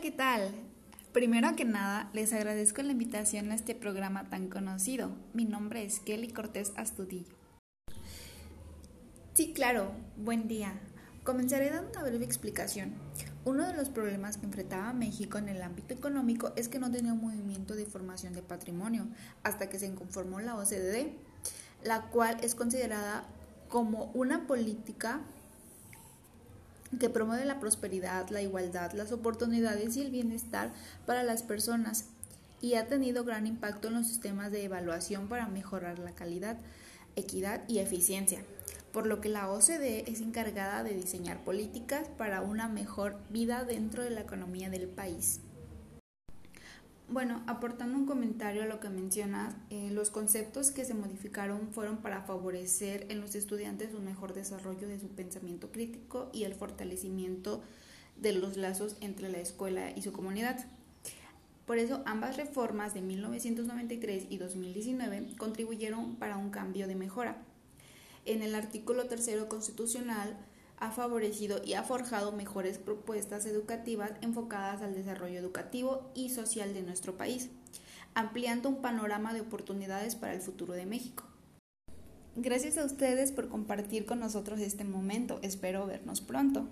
¿qué tal? Primero que nada, les agradezco la invitación a este programa tan conocido. Mi nombre es Kelly Cortés Astudillo. Sí, claro, buen día. Comenzaré dando una breve explicación. Uno de los problemas que enfrentaba México en el ámbito económico es que no tenía un movimiento de formación de patrimonio hasta que se conformó la OCDE, la cual es considerada como una política que promueve la prosperidad, la igualdad, las oportunidades y el bienestar para las personas y ha tenido gran impacto en los sistemas de evaluación para mejorar la calidad, equidad y eficiencia, por lo que la OCDE es encargada de diseñar políticas para una mejor vida dentro de la economía del país. Bueno, aportando un comentario a lo que mencionas, eh, los conceptos que se modificaron fueron para favorecer en los estudiantes un mejor desarrollo de su pensamiento crítico y el fortalecimiento de los lazos entre la escuela y su comunidad. Por eso ambas reformas de 1993 y 2019 contribuyeron para un cambio de mejora. En el artículo tercero constitucional ha favorecido y ha forjado mejores propuestas educativas enfocadas al desarrollo educativo y social de nuestro país, ampliando un panorama de oportunidades para el futuro de México. Gracias a ustedes por compartir con nosotros este momento. Espero vernos pronto.